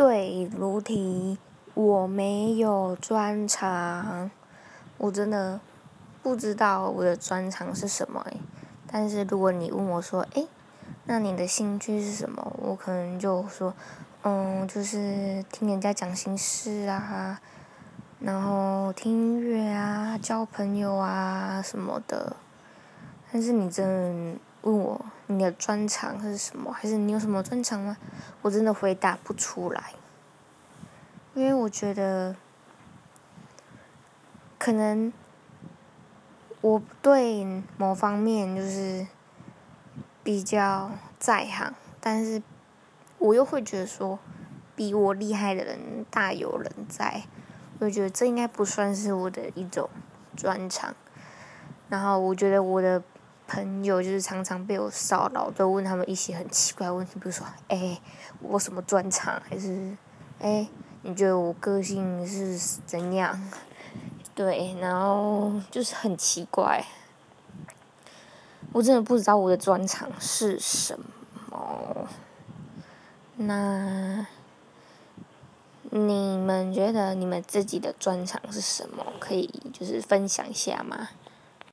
对，如题，我没有专长，我真的不知道我的专长是什么诶。但是如果你问我说，诶，那你的兴趣是什么？我可能就说，嗯，就是听人家讲心事啊，然后听音乐啊，交朋友啊什么的。但是你真的问我你的专长是什么，还是你有什么专长吗？我真的回答不出来，因为我觉得可能我对某方面就是比较在行，但是我又会觉得说比我厉害的人大有人在，我觉得这应该不算是我的一种专长。然后我觉得我的。朋友就是常常被我骚扰，都问他们一些很奇怪的问题，比如说，哎，我什么专长，还是，哎，你觉得我个性是怎样？对，然后就是很奇怪，我真的不知道我的专长是什么。那你们觉得你们自己的专长是什么？可以就是分享一下吗？